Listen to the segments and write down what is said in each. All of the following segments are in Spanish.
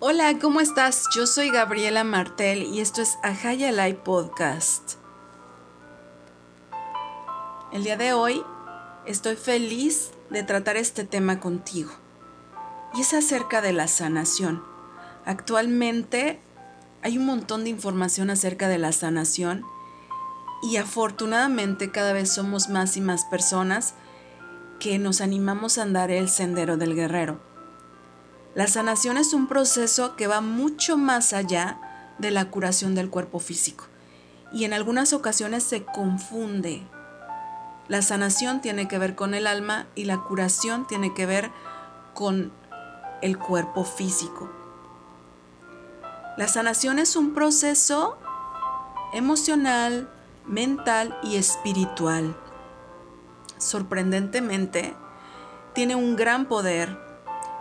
Hola, ¿cómo estás? Yo soy Gabriela Martel y esto es Ajaya Live Podcast. El día de hoy estoy feliz de tratar este tema contigo y es acerca de la sanación. Actualmente hay un montón de información acerca de la sanación y afortunadamente cada vez somos más y más personas que nos animamos a andar el sendero del guerrero. La sanación es un proceso que va mucho más allá de la curación del cuerpo físico y en algunas ocasiones se confunde. La sanación tiene que ver con el alma y la curación tiene que ver con el cuerpo físico. La sanación es un proceso emocional, mental y espiritual. Sorprendentemente, tiene un gran poder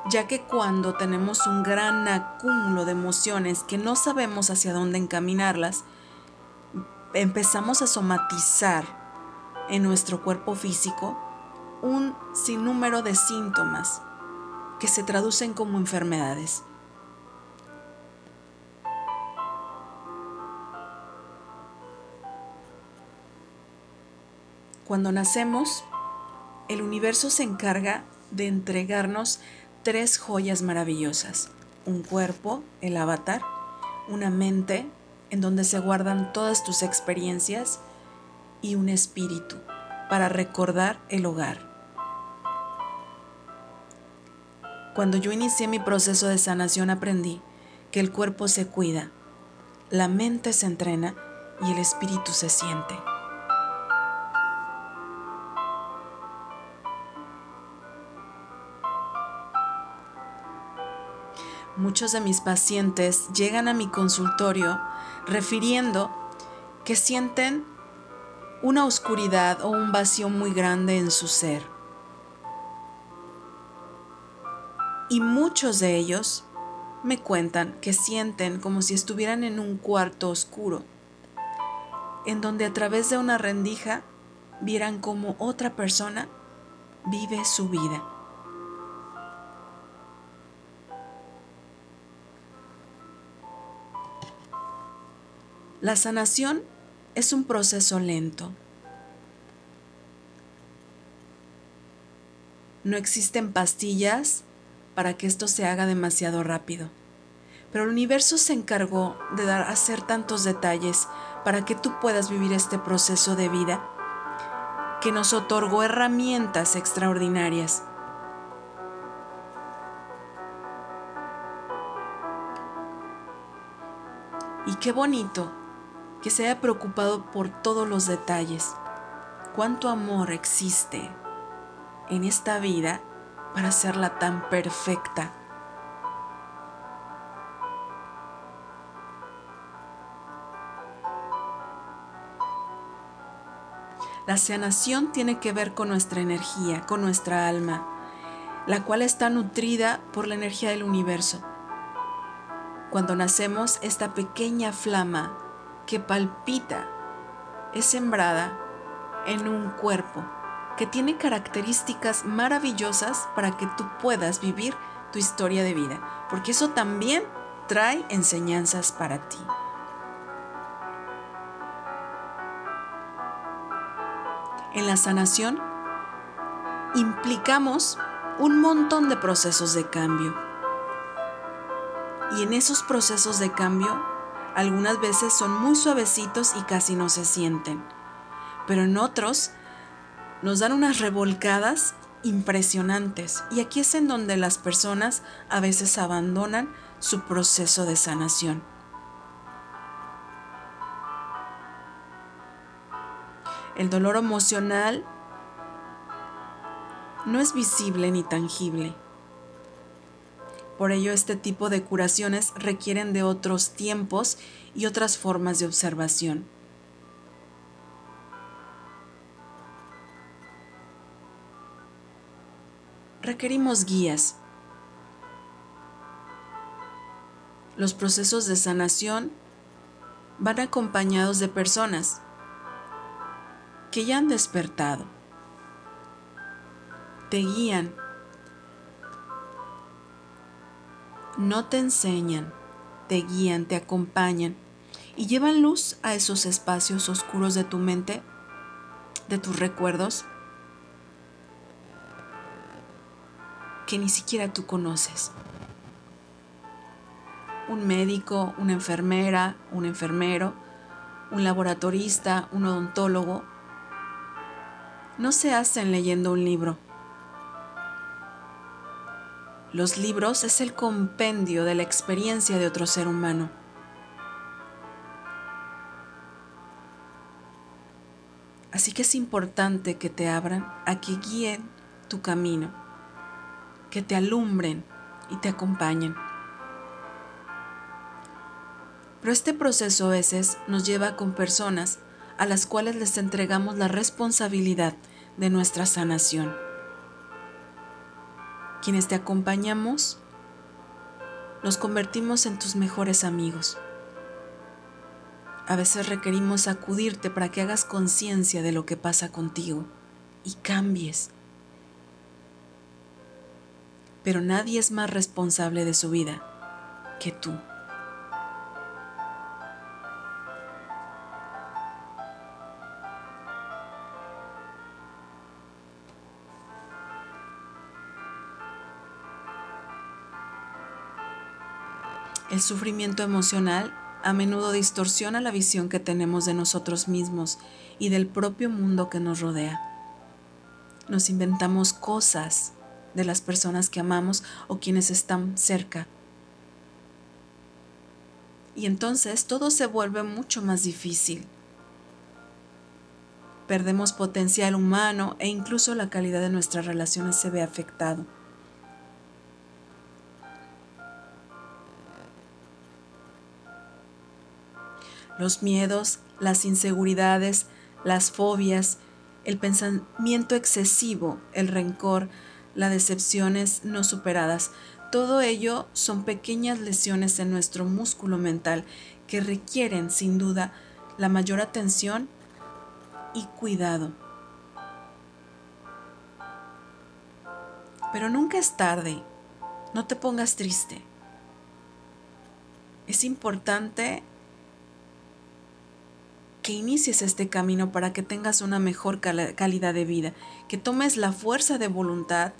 ya que cuando tenemos un gran acúmulo de emociones que no sabemos hacia dónde encaminarlas, empezamos a somatizar en nuestro cuerpo físico un sinnúmero de síntomas que se traducen como enfermedades. Cuando nacemos, el universo se encarga de entregarnos tres joyas maravillosas. Un cuerpo, el avatar, una mente en donde se guardan todas tus experiencias y un espíritu para recordar el hogar. Cuando yo inicié mi proceso de sanación aprendí que el cuerpo se cuida, la mente se entrena y el espíritu se siente. Muchos de mis pacientes llegan a mi consultorio refiriendo que sienten una oscuridad o un vacío muy grande en su ser. Y muchos de ellos me cuentan que sienten como si estuvieran en un cuarto oscuro, en donde a través de una rendija vieran como otra persona vive su vida. La sanación es un proceso lento. No existen pastillas para que esto se haga demasiado rápido. Pero el universo se encargó de dar hacer tantos detalles para que tú puedas vivir este proceso de vida que nos otorgó herramientas extraordinarias. Y qué bonito que se haya preocupado por todos los detalles. Cuánto amor existe en esta vida para hacerla tan perfecta. La sanación tiene que ver con nuestra energía, con nuestra alma, la cual está nutrida por la energía del universo. Cuando nacemos, esta pequeña flama que palpita es sembrada en un cuerpo que tiene características maravillosas para que tú puedas vivir tu historia de vida, porque eso también trae enseñanzas para ti. En la sanación implicamos un montón de procesos de cambio. Y en esos procesos de cambio algunas veces son muy suavecitos y casi no se sienten, pero en otros nos dan unas revolcadas impresionantes y aquí es en donde las personas a veces abandonan su proceso de sanación. El dolor emocional no es visible ni tangible por ello, este tipo de curaciones requieren de otros tiempos y otras formas de observación. Requerimos guías. Los procesos de sanación van acompañados de personas que ya han despertado. Te guían no te enseñan, te guían, te acompañan y llevan luz a esos espacios oscuros de tu mente, de tus recuerdos, que ni siquiera tú conoces. Un médico, una enfermera, un enfermero, un laboratorista, un odontólogo, no se hacen leyendo un libro. Los libros es el compendio de la experiencia de otro ser humano. Así que es importante que te abran a que guíen tu camino, que te alumbren y te acompañen. Pero este proceso a veces nos lleva con personas a las cuales les entregamos la responsabilidad de nuestra sanación. Quienes te acompañamos, nos convertimos en tus mejores amigos. A veces requerimos acudirte para que hagas conciencia de lo que pasa contigo y cambies. Pero nadie es más responsable de su vida que tú. El sufrimiento emocional a menudo distorsiona la visión que tenemos de nosotros mismos y del propio mundo que nos rodea. Nos inventamos cosas de las personas que amamos o quienes están cerca. Y entonces todo se vuelve mucho más difícil. Perdemos potencial humano e incluso la calidad de nuestras relaciones se ve afectado. Los miedos, las inseguridades, las fobias, el pensamiento excesivo, el rencor, las decepciones no superadas. Todo ello son pequeñas lesiones en nuestro músculo mental que requieren sin duda la mayor atención y cuidado. Pero nunca es tarde, no te pongas triste. Es importante que inicies este camino para que tengas una mejor calidad de vida, que tomes la fuerza de voluntad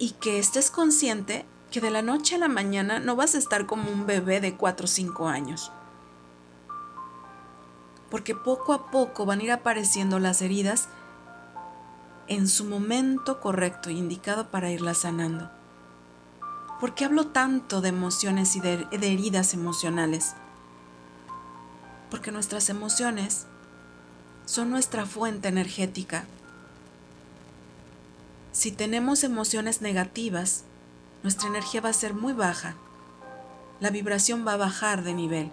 y que estés consciente que de la noche a la mañana no vas a estar como un bebé de 4 o 5 años. Porque poco a poco van a ir apareciendo las heridas en su momento correcto e indicado para irlas sanando. ¿Por qué hablo tanto de emociones y de heridas emocionales? Porque nuestras emociones son nuestra fuente energética. Si tenemos emociones negativas, nuestra energía va a ser muy baja. La vibración va a bajar de nivel.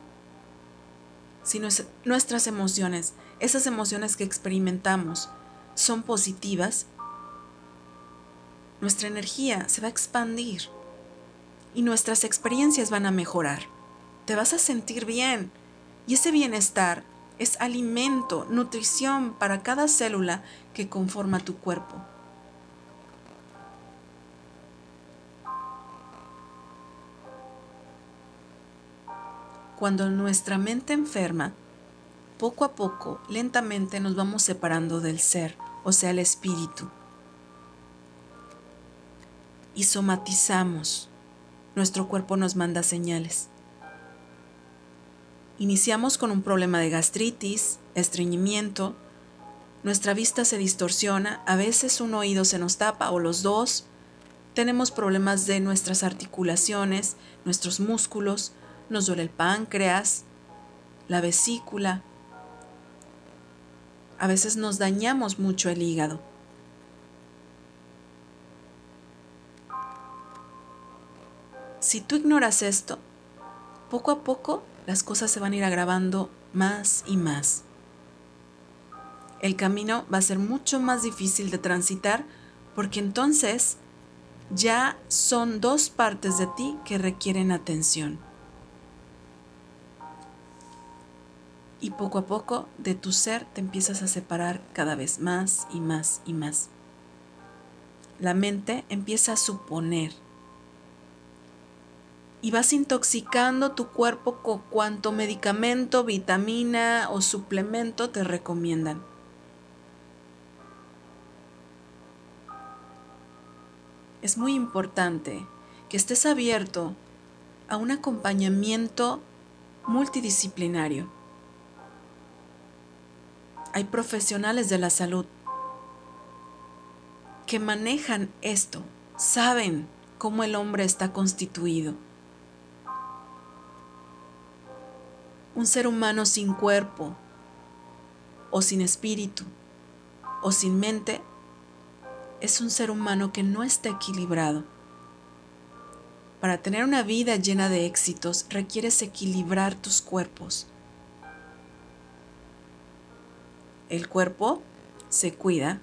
Si nuestras emociones, esas emociones que experimentamos, son positivas, nuestra energía se va a expandir y nuestras experiencias van a mejorar. Te vas a sentir bien, y ese bienestar es alimento, nutrición para cada célula que conforma tu cuerpo. Cuando nuestra mente enferma, poco a poco, lentamente nos vamos separando del ser, o sea, el espíritu. Y somatizamos. Nuestro cuerpo nos manda señales. Iniciamos con un problema de gastritis, estreñimiento, nuestra vista se distorsiona, a veces un oído se nos tapa o los dos, tenemos problemas de nuestras articulaciones, nuestros músculos, nos duele el páncreas, la vesícula, a veces nos dañamos mucho el hígado. Si tú ignoras esto, poco a poco las cosas se van a ir agravando más y más. El camino va a ser mucho más difícil de transitar porque entonces ya son dos partes de ti que requieren atención. Y poco a poco de tu ser te empiezas a separar cada vez más y más y más. La mente empieza a suponer y vas intoxicando tu cuerpo con cuanto medicamento, vitamina o suplemento te recomiendan. Es muy importante que estés abierto a un acompañamiento multidisciplinario. Hay profesionales de la salud que manejan esto, saben cómo el hombre está constituido. Un ser humano sin cuerpo, o sin espíritu, o sin mente, es un ser humano que no está equilibrado. Para tener una vida llena de éxitos requieres equilibrar tus cuerpos. El cuerpo se cuida,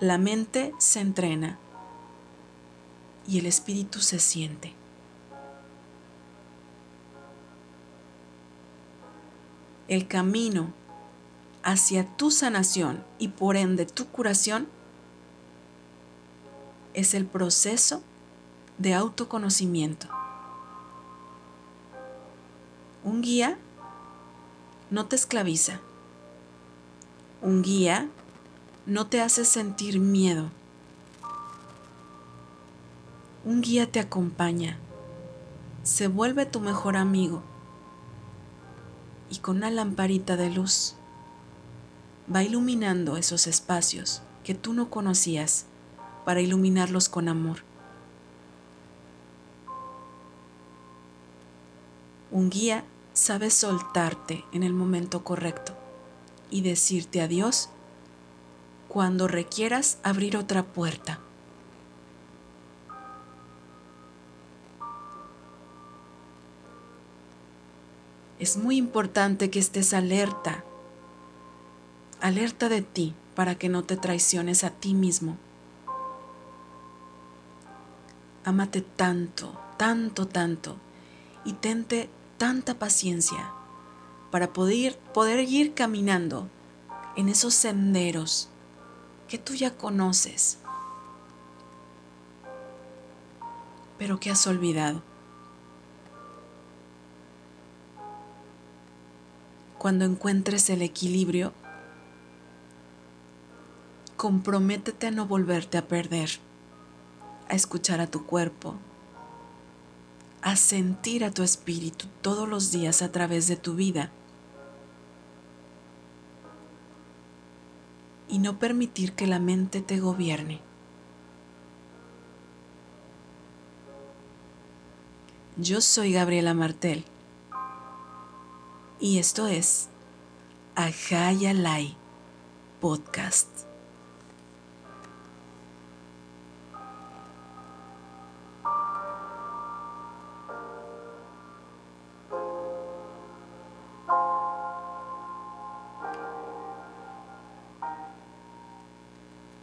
la mente se entrena y el espíritu se siente. El camino hacia tu sanación y por ende tu curación es el proceso de autoconocimiento. Un guía no te esclaviza. Un guía no te hace sentir miedo. Un guía te acompaña, se vuelve tu mejor amigo y con una lamparita de luz va iluminando esos espacios que tú no conocías para iluminarlos con amor. Un guía sabe soltarte en el momento correcto y decirte adiós cuando requieras abrir otra puerta. Es muy importante que estés alerta, alerta de ti para que no te traiciones a ti mismo. Amate tanto, tanto, tanto y tente tanta paciencia para poder, poder ir caminando en esos senderos que tú ya conoces, pero que has olvidado. Cuando encuentres el equilibrio, comprométete a no volverte a perder, a escuchar a tu cuerpo, a sentir a tu espíritu todos los días a través de tu vida y no permitir que la mente te gobierne. Yo soy Gabriela Martel y esto es Ajayalai Podcast.